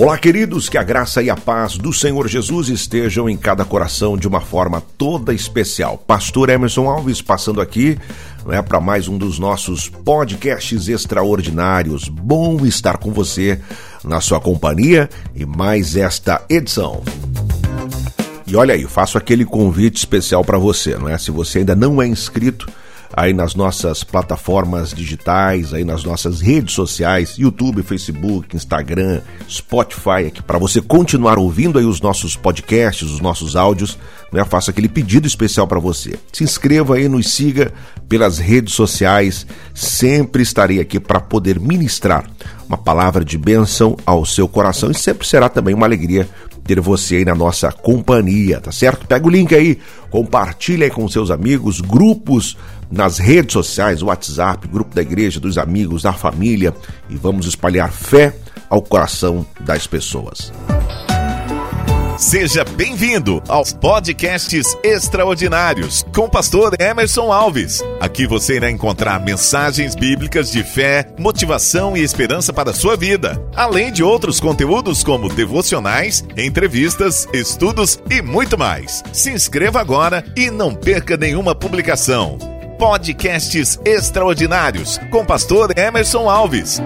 Olá, queridos, que a graça e a paz do Senhor Jesus estejam em cada coração de uma forma toda especial. Pastor Emerson Alves passando aqui né, para mais um dos nossos podcasts extraordinários. Bom estar com você na sua companhia e mais esta edição. E olha aí, faço aquele convite especial para você, não é? Se você ainda não é inscrito, aí nas nossas plataformas digitais, aí nas nossas redes sociais, YouTube, Facebook, Instagram, Spotify, aqui para você continuar ouvindo aí os nossos podcasts, os nossos áudios, né? Faço aquele pedido especial para você. Se inscreva aí, nos siga pelas redes sociais. Sempre estarei aqui para poder ministrar uma palavra de bênção ao seu coração e sempre será também uma alegria ter você aí na nossa companhia, tá certo? Pega o link aí, compartilha aí com seus amigos, grupos nas redes sociais, WhatsApp, grupo da igreja, dos amigos, da família e vamos espalhar fé ao coração das pessoas. Seja bem-vindo aos podcasts extraordinários com o pastor Emerson Alves. Aqui você irá encontrar mensagens bíblicas de fé, motivação e esperança para a sua vida, além de outros conteúdos como devocionais, entrevistas, estudos e muito mais. Se inscreva agora e não perca nenhuma publicação. Podcasts extraordinários com pastor Emerson Alves.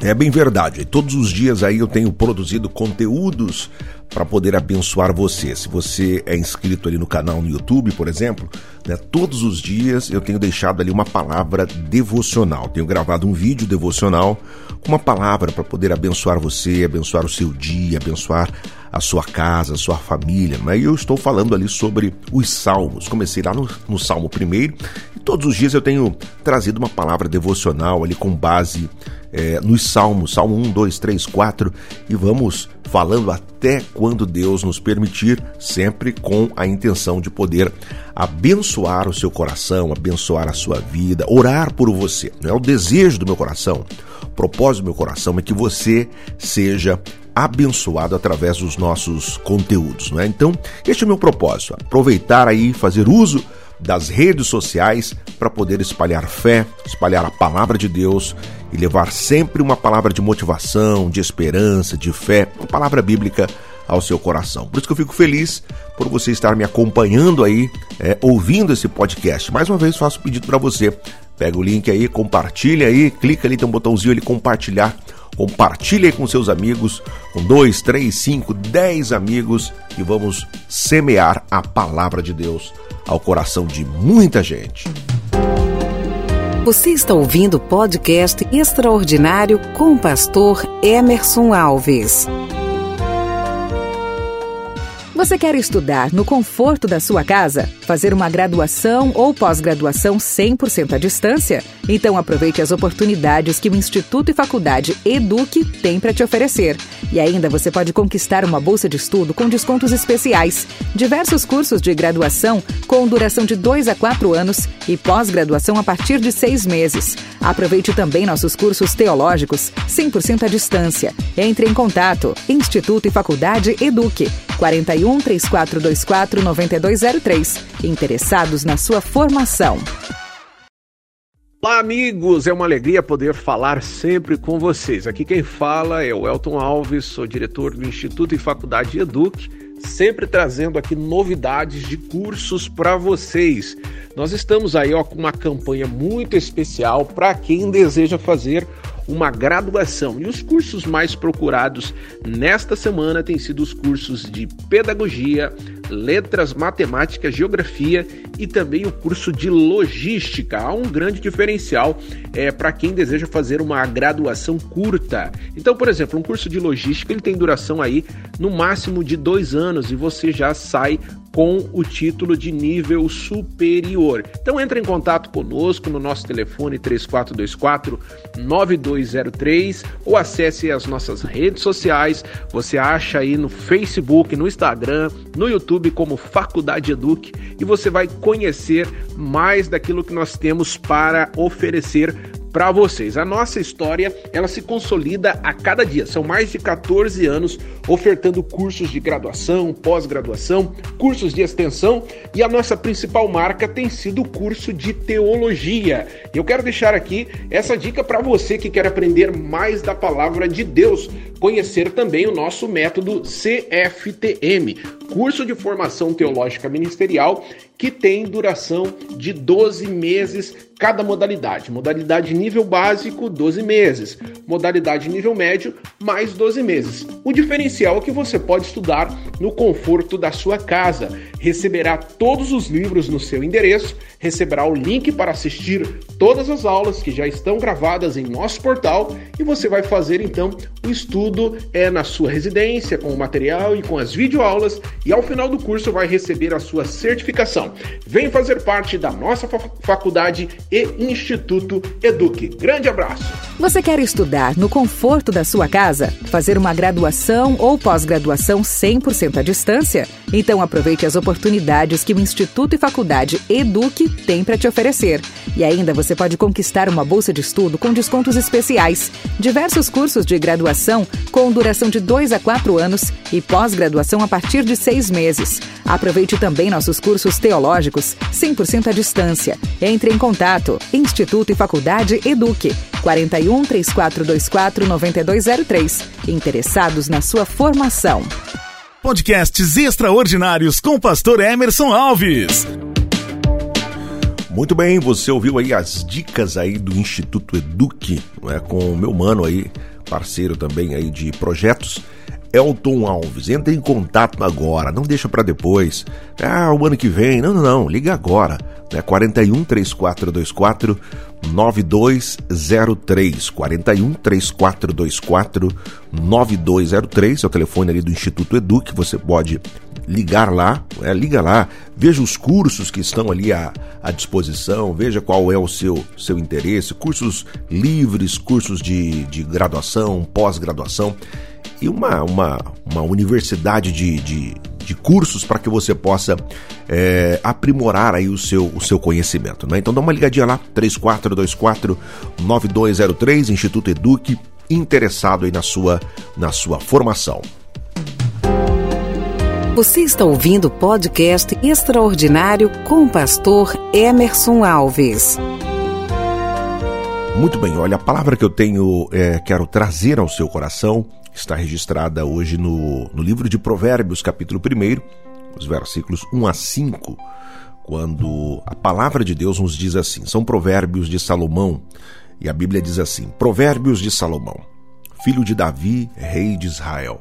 É bem verdade. Todos os dias aí eu tenho produzido conteúdos para poder abençoar você. Se você é inscrito ali no canal no YouTube, por exemplo, né, todos os dias eu tenho deixado ali uma palavra devocional. Tenho gravado um vídeo devocional com uma palavra para poder abençoar você, abençoar o seu dia, abençoar a sua casa, a sua família. Né? Eu estou falando ali sobre os salmos. Comecei lá no, no Salmo primeiro e todos os dias eu tenho trazido uma palavra devocional ali com base é, nos salmos, Salmo 1, 2, 3, 4, e vamos falando até quando Deus nos permitir, sempre com a intenção de poder abençoar o seu coração, abençoar a sua vida, orar por você. Não é o desejo do meu coração, o propósito do meu coração é que você seja abençoado através dos nossos conteúdos, não é? Então, este é o meu propósito, aproveitar aí, fazer uso das redes sociais para poder espalhar fé, espalhar a palavra de Deus e levar sempre uma palavra de motivação, de esperança, de fé, uma palavra bíblica ao seu coração. Por isso que eu fico feliz por você estar me acompanhando aí, é, ouvindo esse podcast. Mais uma vez faço um pedido para você. Pega o link aí, compartilha aí, clica ali, tem um botãozinho ali, compartilhar Compartilhe com seus amigos, com dois, três, cinco, dez amigos e vamos semear a palavra de Deus ao coração de muita gente. Você está ouvindo o podcast extraordinário com o pastor Emerson Alves. Você quer estudar no conforto da sua casa? Fazer uma graduação ou pós-graduação 100% à distância? Então aproveite as oportunidades que o Instituto e Faculdade Eduque tem para te oferecer. E ainda você pode conquistar uma bolsa de estudo com descontos especiais. Diversos cursos de graduação com duração de 2 a 4 anos e pós-graduação a partir de seis meses. Aproveite também nossos cursos teológicos 100% à distância. Entre em contato. Instituto e Faculdade Eduque. 41 41 3424 9203. Interessados na sua formação. Olá, amigos! É uma alegria poder falar sempre com vocês. Aqui quem fala é o Elton Alves, sou diretor do Instituto e Faculdade Eduque, sempre trazendo aqui novidades de cursos para vocês. Nós estamos aí ó, com uma campanha muito especial para quem deseja fazer uma graduação. E os cursos mais procurados nesta semana têm sido os cursos de pedagogia, letras, matemática, geografia e também o curso de logística. Há um grande diferencial é, para quem deseja fazer uma graduação curta. Então, por exemplo, um curso de logística ele tem duração aí no máximo de dois anos e você já sai com o título de nível superior. Então entre em contato conosco no nosso telefone 3424 9203 ou acesse as nossas redes sociais. Você acha aí no Facebook, no Instagram, no YouTube como Faculdade Eduque e você vai conhecer mais daquilo que nós temos para oferecer para vocês. A nossa história, ela se consolida a cada dia. São mais de 14 anos ofertando cursos de graduação, pós-graduação, cursos de extensão e a nossa principal marca tem sido o curso de teologia. Eu quero deixar aqui essa dica para você que quer aprender mais da palavra de Deus, conhecer também o nosso método CFTM, curso de formação teológica ministerial que tem duração de 12 meses cada modalidade. Modalidade nível básico, 12 meses. Modalidade nível médio, mais 12 meses. O diferencial é que você pode estudar no conforto da sua casa. Receberá todos os livros no seu endereço, receberá o link para assistir todas as aulas que já estão gravadas em nosso portal e você vai fazer então o estudo é na sua residência com o material e com as videoaulas e ao final do curso vai receber a sua certificação. Vem fazer parte da nossa faculdade e Instituto Eduque. Grande abraço. Você quer estudar no conforto da sua casa, fazer uma graduação ou pós-graduação 100% à distância? Então aproveite as oportunidades que o Instituto e Faculdade Eduque tem para te oferecer. E ainda você pode conquistar uma bolsa de estudo com descontos especiais, diversos cursos de graduação com duração de 2 a 4 anos e pós-graduação a partir de seis meses. Aproveite também nossos cursos teológicos 100% à distância. Entre em contato Instituto e Faculdade Eduque 41 3424 9203. Interessados na sua formação. Podcasts extraordinários com o pastor Emerson Alves. Muito bem, você ouviu aí as dicas aí do Instituto Eduque, é, com o meu mano aí, parceiro também aí de projetos. Elton Alves, entre em contato agora, não deixa para depois. Ah, o ano que vem. Não, não, não, liga agora. Né? 41 3424 9203 41 3424 9203 é o telefone ali do Instituto Edu que você pode ligar lá, é, liga lá, veja os cursos que estão ali à, à disposição, veja qual é o seu, seu interesse, cursos livres, cursos de, de graduação, pós-graduação e uma, uma, uma universidade de, de, de cursos para que você possa é, aprimorar aí o seu, o seu conhecimento. Né? Então dá uma ligadinha lá, 3424-9203, Instituto Eduque, interessado aí na sua, na sua formação. Você está ouvindo o podcast extraordinário com o pastor Emerson Alves. Muito bem, olha, a palavra que eu tenho, é, quero trazer ao seu coração está registrada hoje no, no livro de Provérbios, capítulo 1, os versículos 1 a 5, quando a palavra de Deus nos diz assim: são provérbios de Salomão, e a Bíblia diz assim: Provérbios de Salomão, filho de Davi, rei de Israel,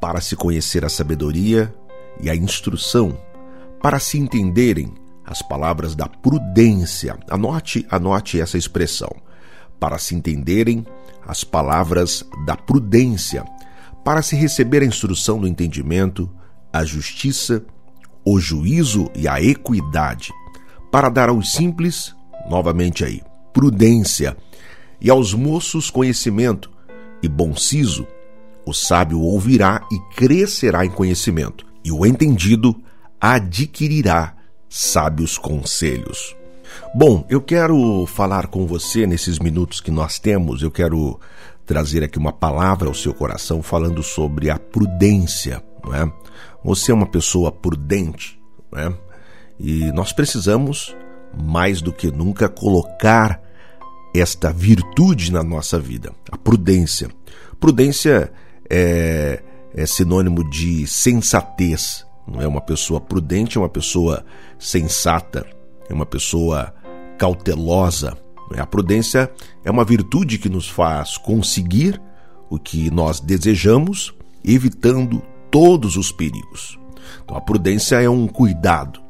para se conhecer a sabedoria e a instrução, para se entenderem as palavras da prudência. Anote, anote essa expressão. Para se entenderem as palavras da prudência, para se receber a instrução do entendimento, a justiça, o juízo e a equidade, para dar aos simples, novamente aí, prudência, e aos moços conhecimento e bom siso. O sábio ouvirá e crescerá em conhecimento, e o entendido adquirirá sábios conselhos. Bom, eu quero falar com você nesses minutos que nós temos, eu quero trazer aqui uma palavra ao seu coração falando sobre a prudência, não é? Você é uma pessoa prudente, não é? E nós precisamos mais do que nunca colocar esta virtude na nossa vida, a prudência. Prudência é, é sinônimo de sensatez, não é uma pessoa prudente, é uma pessoa sensata é uma pessoa cautelosa. Né? A prudência é uma virtude que nos faz conseguir o que nós desejamos, evitando todos os perigos. Então, a prudência é um cuidado.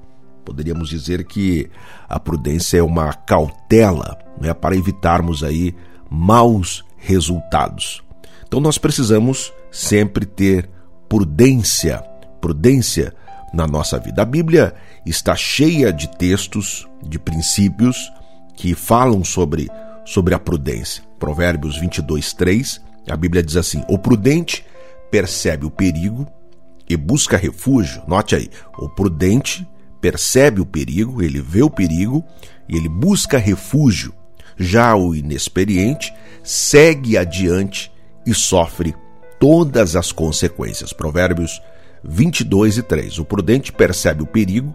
Poderíamos dizer que a prudência é uma cautela né, para evitarmos aí maus resultados. Então, nós precisamos sempre ter prudência, prudência na nossa vida. A Bíblia está cheia de textos, de princípios que falam sobre, sobre a prudência. Provérbios 22, 3, a Bíblia diz assim: O prudente percebe o perigo e busca refúgio. Note aí, o prudente percebe o perigo, ele vê o perigo e ele busca refúgio. Já o inexperiente segue adiante e sofre todas as consequências. Provérbios 22 e 3. O prudente percebe o perigo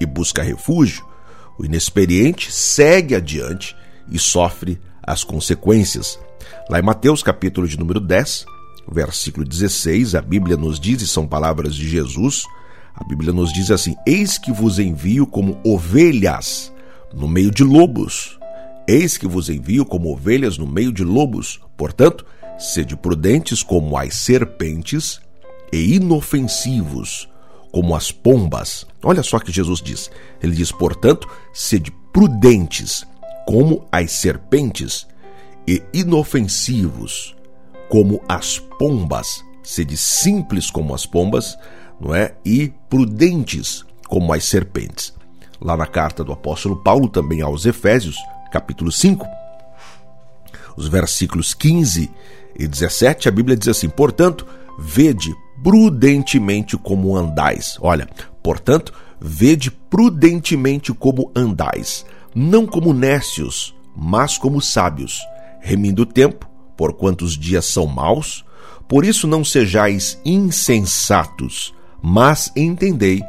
e busca refúgio. O inexperiente segue adiante e sofre as consequências. Lá em Mateus, capítulo de número 10, versículo 16, a Bíblia nos diz, e são palavras de Jesus, a Bíblia nos diz assim: Eis que vos envio como ovelhas no meio de lobos. Eis que vos envio como ovelhas no meio de lobos. Portanto, sede prudentes como as serpentes e inofensivos como as pombas. Olha só que Jesus diz. Ele diz, portanto, sede prudentes como as serpentes e inofensivos como as pombas. Sede simples como as pombas, não é? E prudentes como as serpentes. Lá na carta do apóstolo Paulo, também aos Efésios, capítulo 5, os versículos 15 e 17, a Bíblia diz assim: Portanto, vede prudentemente como andais. Olha, portanto, vede prudentemente como andais, não como nécios, mas como sábios, remindo o tempo, porquanto os dias são maus. Por isso não sejais insensatos, mas entendei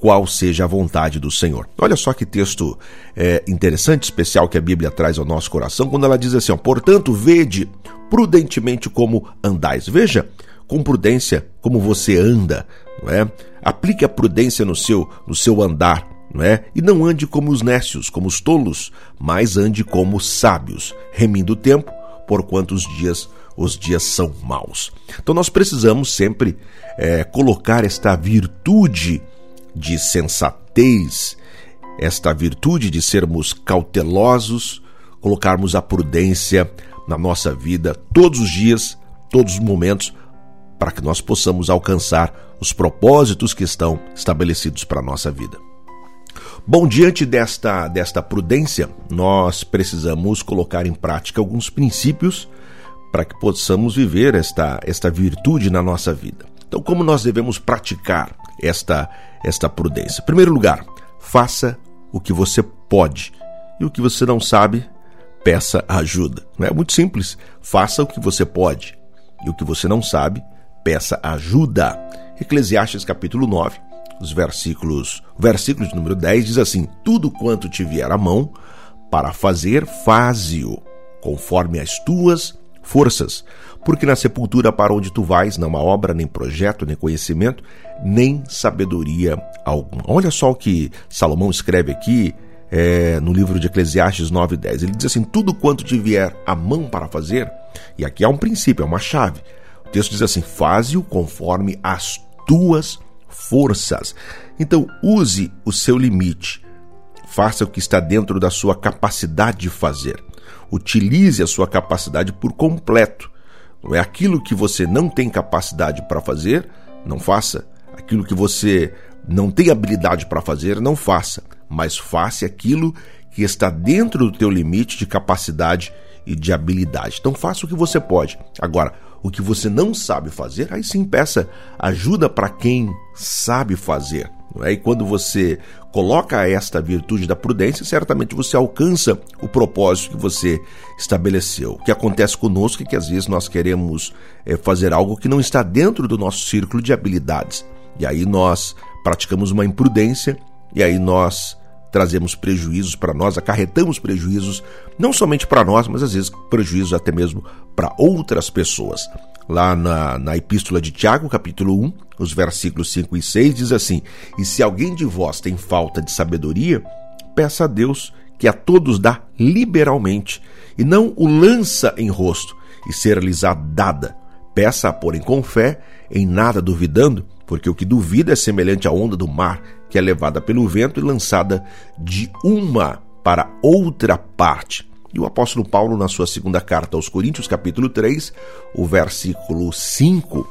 qual seja a vontade do Senhor. Olha só que texto é, interessante, especial que a Bíblia traz ao nosso coração, quando ela diz assim: ó, portanto, vede prudentemente como andais. Veja com prudência como você anda, não é? Aplique a prudência no seu, no seu andar, não é? E não ande como os nécios, como os tolos, mas ande como sábios, remindo o tempo, porquanto os dias os dias são maus. Então nós precisamos sempre é, colocar esta virtude de sensatez, esta virtude de sermos cautelosos, colocarmos a prudência na nossa vida todos os dias, todos os momentos, para que nós possamos alcançar os propósitos que estão estabelecidos para a nossa vida. Bom, diante desta, desta prudência, nós precisamos colocar em prática alguns princípios para que possamos viver esta, esta virtude na nossa vida. Então, como nós devemos praticar esta, esta prudência? Em primeiro lugar, faça o que você pode e o que você não sabe, peça ajuda. Não é muito simples. Faça o que você pode e o que você não sabe, peça ajuda. Eclesiastes capítulo 9, os versículos, versículo de número 10 diz assim: Tudo quanto te vier à mão para fazer, faze-o, conforme as tuas forças, porque na sepultura para onde tu vais não há obra, nem projeto, nem conhecimento, nem sabedoria alguma. Olha só o que Salomão escreve aqui é, no livro de Eclesiastes 9:10. Ele diz assim: tudo quanto te vier à mão para fazer, e aqui há um princípio, é uma chave. O texto diz assim: faze-o conforme as tuas forças. Então use o seu limite. Faça o que está dentro da sua capacidade de fazer. Utilize a sua capacidade por completo. Não é aquilo que você não tem capacidade para fazer, não faça. Aquilo que você não tem habilidade para fazer, não faça. Mas faça aquilo que está dentro do teu limite de capacidade e de habilidade. Então faça o que você pode. Agora, o que você não sabe fazer, aí sim peça ajuda para quem sabe fazer. É? E quando você coloca esta virtude da prudência, certamente você alcança o propósito que você estabeleceu. O que acontece conosco é que às vezes nós queremos é, fazer algo que não está dentro do nosso círculo de habilidades. E aí nós praticamos uma imprudência e aí nós trazemos prejuízos para nós, acarretamos prejuízos não somente para nós, mas às vezes prejuízos até mesmo para outras pessoas lá na, na Epístola de Tiago, capítulo 1, os versículos 5 e 6, diz assim: E se alguém de vós tem falta de sabedoria, peça a Deus, que a todos dá liberalmente, e não o lança em rosto, e ser-lhes dada. Peça, porém, com fé, em nada duvidando, porque o que duvida é semelhante à onda do mar, que é levada pelo vento e lançada de uma para outra parte. E o apóstolo Paulo, na sua segunda carta aos Coríntios, capítulo 3, o versículo 5,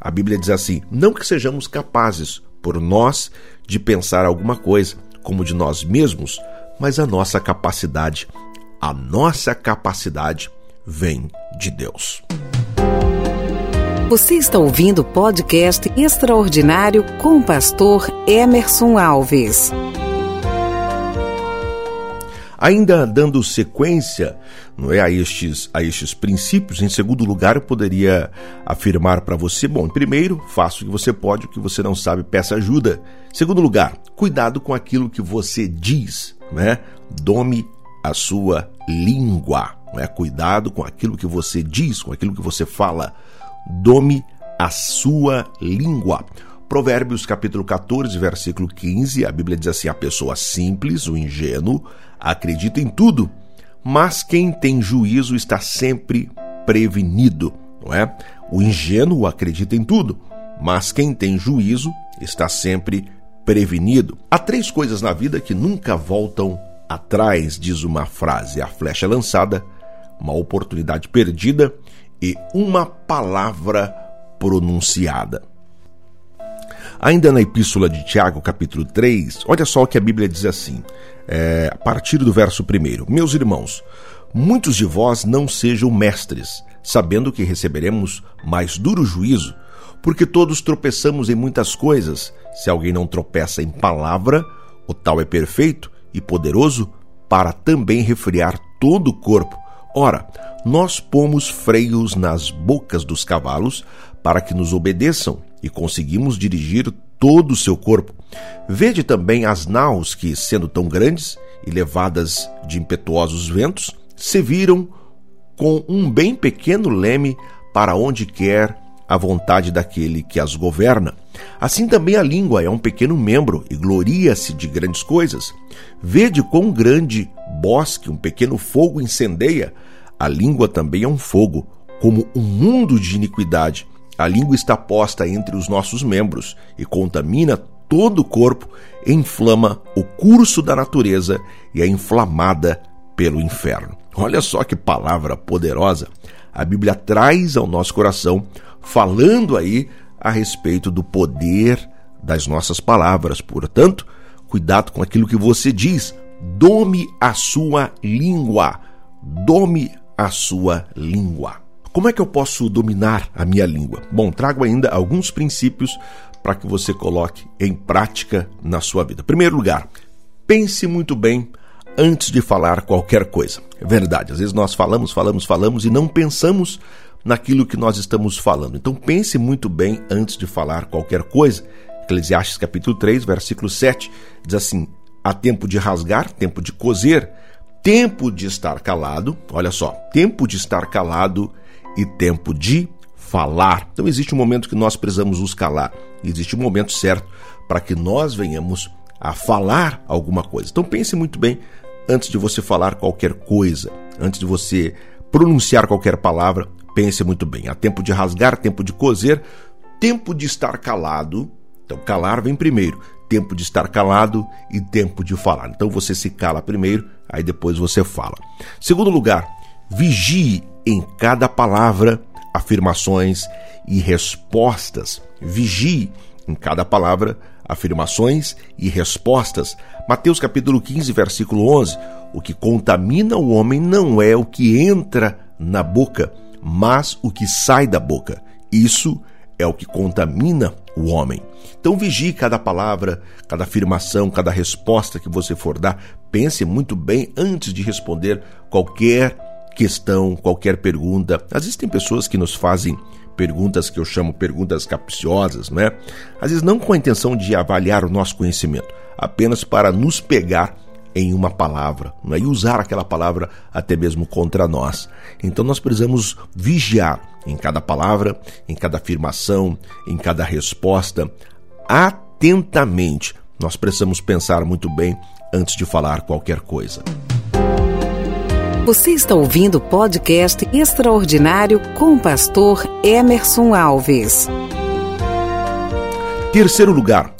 a Bíblia diz assim: Não que sejamos capazes, por nós, de pensar alguma coisa, como de nós mesmos, mas a nossa capacidade, a nossa capacidade vem de Deus. Você está ouvindo o podcast extraordinário com o pastor Emerson Alves. Ainda dando sequência não é, a, estes, a estes princípios, em segundo lugar, eu poderia afirmar para você: bom, primeiro, faça o que você pode, o que você não sabe, peça ajuda. Segundo lugar, cuidado com aquilo que você diz, né? Dome a sua língua, não é? Cuidado com aquilo que você diz, com aquilo que você fala. Dome a sua língua. Provérbios capítulo 14, versículo 15, a Bíblia diz assim: A pessoa simples, o ingênuo, acredita em tudo, mas quem tem juízo está sempre prevenido, não é? O ingênuo acredita em tudo, mas quem tem juízo está sempre prevenido. Há três coisas na vida que nunca voltam atrás, diz uma frase: a flecha lançada, uma oportunidade perdida e uma palavra pronunciada. Ainda na Epístola de Tiago, capítulo 3, olha só o que a Bíblia diz assim, é, a partir do verso 1. Meus irmãos, muitos de vós não sejam mestres, sabendo que receberemos mais duro juízo, porque todos tropeçamos em muitas coisas. Se alguém não tropeça em palavra, o tal é perfeito e poderoso para também refriar todo o corpo. Ora, nós pomos freios nas bocas dos cavalos para que nos obedeçam e conseguimos dirigir todo o seu corpo. Vede também as naus que, sendo tão grandes e levadas de impetuosos ventos, se viram com um bem pequeno leme para onde quer a vontade daquele que as governa. Assim também a língua é um pequeno membro e gloria-se de grandes coisas. Vede quão grande bosque um pequeno fogo incendeia. A língua também é um fogo, como um mundo de iniquidade. A língua está posta entre os nossos membros e contamina todo o corpo, inflama o curso da natureza e é inflamada pelo inferno. Olha só que palavra poderosa a Bíblia traz ao nosso coração, falando aí a respeito do poder das nossas palavras. Portanto, cuidado com aquilo que você diz. Dome a sua língua. Dome a sua língua. Como é que eu posso dominar a minha língua? Bom, trago ainda alguns princípios para que você coloque em prática na sua vida. Primeiro lugar, pense muito bem antes de falar qualquer coisa. É verdade, às vezes nós falamos, falamos, falamos e não pensamos naquilo que nós estamos falando. Então pense muito bem antes de falar qualquer coisa. Eclesiastes capítulo 3, versículo 7 diz assim: há tempo de rasgar, tempo de coser, tempo de estar calado. Olha só, tempo de estar calado e tempo de falar. Então existe um momento que nós precisamos nos calar, existe um momento certo para que nós venhamos a falar alguma coisa. Então pense muito bem antes de você falar qualquer coisa, antes de você pronunciar qualquer palavra, pense muito bem. Há tempo de rasgar, tempo de coser, tempo de estar calado. Então calar vem primeiro, tempo de estar calado e tempo de falar. Então você se cala primeiro, aí depois você fala. Segundo lugar, vigie em cada palavra afirmações e respostas. Vigie em cada palavra afirmações e respostas. Mateus capítulo 15, versículo 11. O que contamina o homem não é o que entra na boca, mas o que sai da boca. Isso é o que contamina o homem. Então vigie cada palavra, cada afirmação, cada resposta que você for dar. Pense muito bem antes de responder qualquer questão, qualquer pergunta. Às vezes tem pessoas que nos fazem perguntas que eu chamo perguntas capciosas, né? Às vezes não com a intenção de avaliar o nosso conhecimento, apenas para nos pegar em uma palavra né? e usar aquela palavra até mesmo contra nós. Então nós precisamos vigiar em cada palavra, em cada afirmação, em cada resposta, atentamente. Nós precisamos pensar muito bem antes de falar qualquer coisa. Você está ouvindo o podcast extraordinário com o pastor Emerson Alves. Terceiro lugar,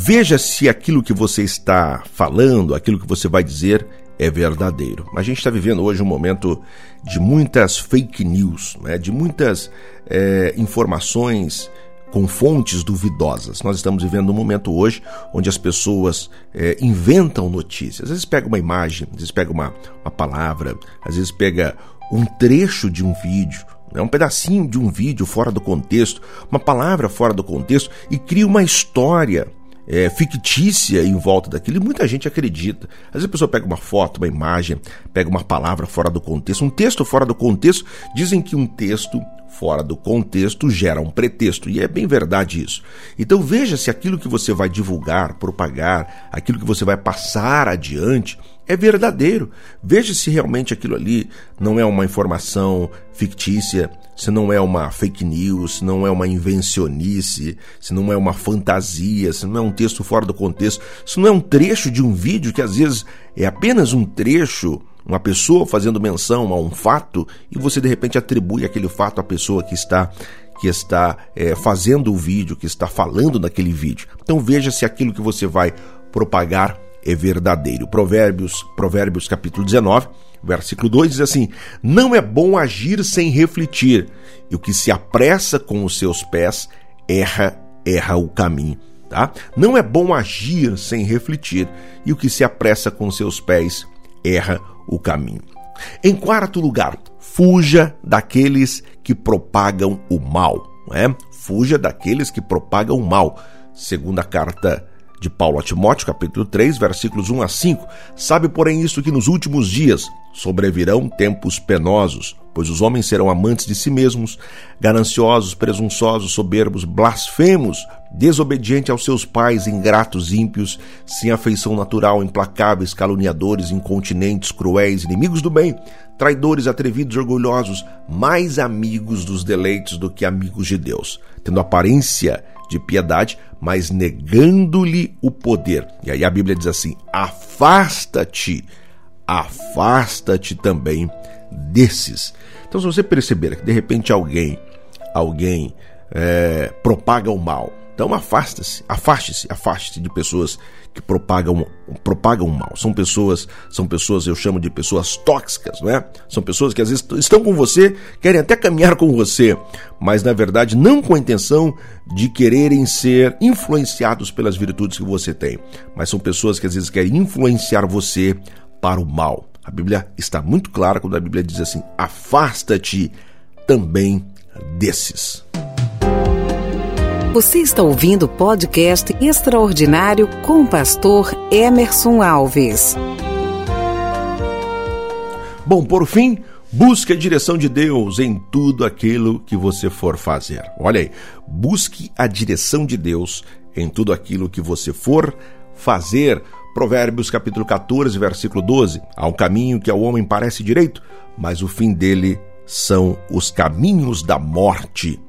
veja se aquilo que você está falando, aquilo que você vai dizer é verdadeiro. A gente está vivendo hoje um momento de muitas fake news, né? de muitas é, informações com fontes duvidosas. Nós estamos vivendo um momento hoje onde as pessoas é, inventam notícias. Às vezes pega uma imagem, às vezes pega uma, uma palavra, às vezes pega um trecho de um vídeo, né, um pedacinho de um vídeo fora do contexto, uma palavra fora do contexto e cria uma história é, fictícia em volta daquilo e muita gente acredita. Às vezes a pessoa pega uma foto, uma imagem, pega uma palavra fora do contexto, um texto fora do contexto. Dizem que um texto fora do contexto gera um pretexto, e é bem verdade isso. Então veja se aquilo que você vai divulgar, propagar, aquilo que você vai passar adiante é verdadeiro. Veja se realmente aquilo ali não é uma informação fictícia, se não é uma fake news, se não é uma invencionice, se não é uma fantasia, se não é um texto fora do contexto, se não é um trecho de um vídeo que às vezes é apenas um trecho, uma pessoa fazendo menção a um fato e você de repente atribui aquele fato à pessoa que está que está é, fazendo o vídeo, que está falando naquele vídeo. Então veja se aquilo que você vai propagar é verdadeiro. Provérbios, Provérbios capítulo 19, versículo 2 diz assim: Não é bom agir sem refletir, e o que se apressa com os seus pés erra, erra o caminho. Tá? Não é bom agir sem refletir, e o que se apressa com os seus pés erra o caminho. Em quarto lugar, fuja daqueles que propagam o mal. Não é? Fuja daqueles que propagam o mal. Segunda carta de Paulo a Timóteo, capítulo 3, versículos 1 a 5, sabe, porém, isto que nos últimos dias sobrevirão tempos penosos, pois os homens serão amantes de si mesmos, gananciosos, presunçosos, soberbos, blasfemos, desobedientes aos seus pais, ingratos, ímpios, sem afeição natural, implacáveis, caluniadores, incontinentes, cruéis, inimigos do bem, traidores, atrevidos, orgulhosos, mais amigos dos deleites do que amigos de Deus, tendo aparência de piedade, mas negando-lhe o poder. E aí a Bíblia diz assim: afasta-te, afasta-te também desses. Então, se você perceber que de repente alguém, alguém é, propaga o mal, então afaste-se, afaste-se, afaste-se de pessoas que propagam, propagam mal. São pessoas, são pessoas, eu chamo de pessoas tóxicas, não é? São pessoas que às vezes estão com você, querem até caminhar com você, mas na verdade não com a intenção de quererem ser influenciados pelas virtudes que você tem, mas são pessoas que às vezes querem influenciar você para o mal. A Bíblia está muito clara quando a Bíblia diz assim: afasta-te também desses. Você está ouvindo o podcast extraordinário com o pastor Emerson Alves. Bom, por fim, busque a direção de Deus em tudo aquilo que você for fazer. Olha aí, busque a direção de Deus em tudo aquilo que você for fazer. Provérbios capítulo 14, versículo 12. Há um caminho que ao homem parece direito, mas o fim dele são os caminhos da morte.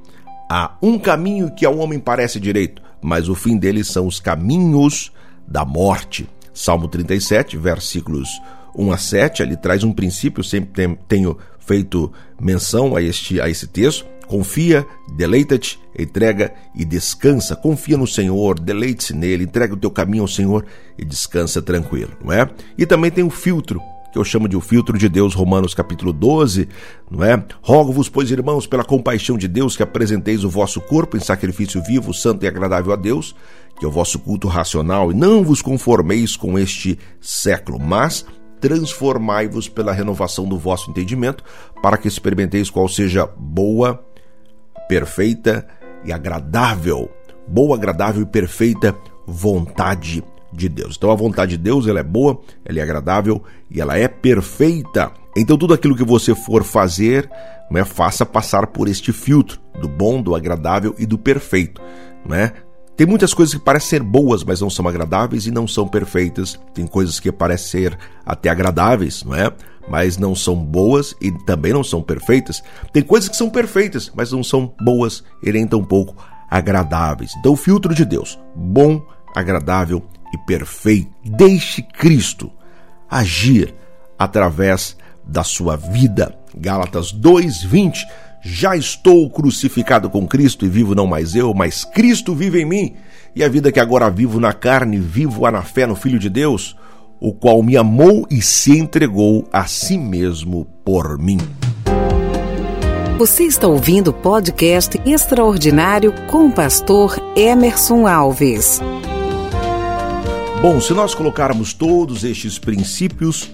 Há um caminho que ao homem parece direito, mas o fim dele são os caminhos da morte. Salmo 37, versículos 1 a 7, ali traz um princípio, sempre tenho feito menção a este a esse texto. Confia, deleita-te, entrega e descansa. Confia no Senhor, deleite-se nele, entrega o teu caminho ao Senhor e descansa tranquilo, não é? E também tem o filtro que eu chamo de o filtro de Deus, Romanos capítulo 12, não é? Rogo-vos, pois, irmãos, pela compaixão de Deus, que apresenteis o vosso corpo em sacrifício vivo, santo e agradável a Deus, que é o vosso culto racional, e não vos conformeis com este século, mas transformai-vos pela renovação do vosso entendimento, para que experimenteis qual seja boa, perfeita e agradável, boa, agradável e perfeita vontade de Deus. Então a vontade de Deus ela é boa, ela é agradável e ela é perfeita. Então tudo aquilo que você for fazer, né, faça passar por este filtro do bom, do agradável e do perfeito, né? Tem muitas coisas que parecem ser boas, mas não são agradáveis e não são perfeitas. Tem coisas que parecem ser até agradáveis, não é? Mas não são boas e também não são perfeitas. Tem coisas que são perfeitas, mas não são boas e nem tampouco agradáveis. Então, o filtro de Deus, bom, agradável e perfeito. Deixe Cristo agir através da sua vida. Gálatas 2:20 Já estou crucificado com Cristo e vivo não mais eu, mas Cristo vive em mim. E a vida que agora vivo na carne, vivo-a na fé no Filho de Deus, o qual me amou e se entregou a si mesmo por mim. Você está ouvindo o podcast extraordinário com o pastor Emerson Alves. Bom, se nós colocarmos todos estes princípios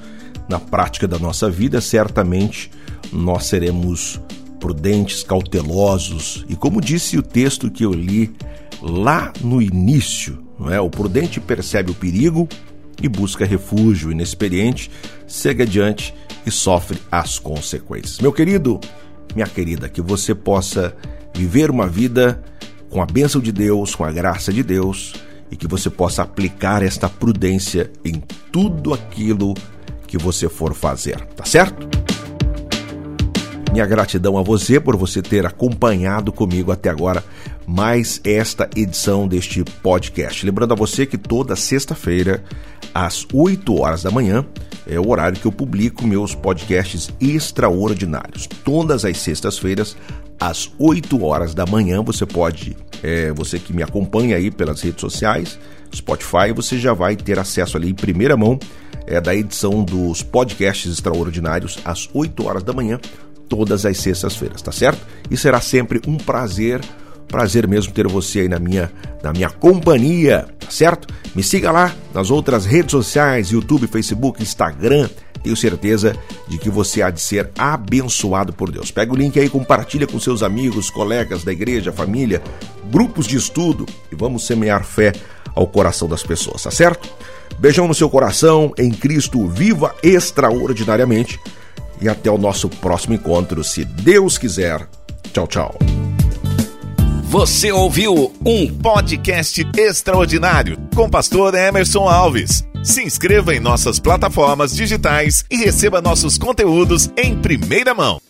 na prática da nossa vida, certamente nós seremos prudentes, cautelosos e, como disse o texto que eu li lá no início, não é? O prudente percebe o perigo e busca refúgio. O inexperiente segue adiante e sofre as consequências. Meu querido, minha querida, que você possa viver uma vida com a bênção de Deus, com a graça de Deus e que você possa aplicar esta prudência em tudo aquilo que você for fazer, tá certo? Minha gratidão a você por você ter acompanhado comigo até agora mais esta edição deste podcast. Lembrando a você que toda sexta-feira, às 8 horas da manhã, é o horário que eu publico meus podcasts extraordinários. Todas as sextas-feiras, às 8 horas da manhã, você pode, é, você que me acompanha aí pelas redes sociais, Spotify, você já vai ter acesso ali em primeira mão é, da edição dos podcasts extraordinários às 8 horas da manhã, todas as sextas-feiras, tá certo? E será sempre um prazer Prazer mesmo ter você aí na minha, na minha companhia, tá certo? Me siga lá nas outras redes sociais, YouTube, Facebook, Instagram. Tenho certeza de que você há de ser abençoado por Deus. Pega o link aí, compartilha com seus amigos, colegas da igreja, família, grupos de estudo e vamos semear fé ao coração das pessoas, tá certo? Beijão no seu coração, em Cristo, viva extraordinariamente e até o nosso próximo encontro, se Deus quiser. Tchau, tchau. Você ouviu um podcast extraordinário com pastor Emerson Alves. Se inscreva em nossas plataformas digitais e receba nossos conteúdos em primeira mão.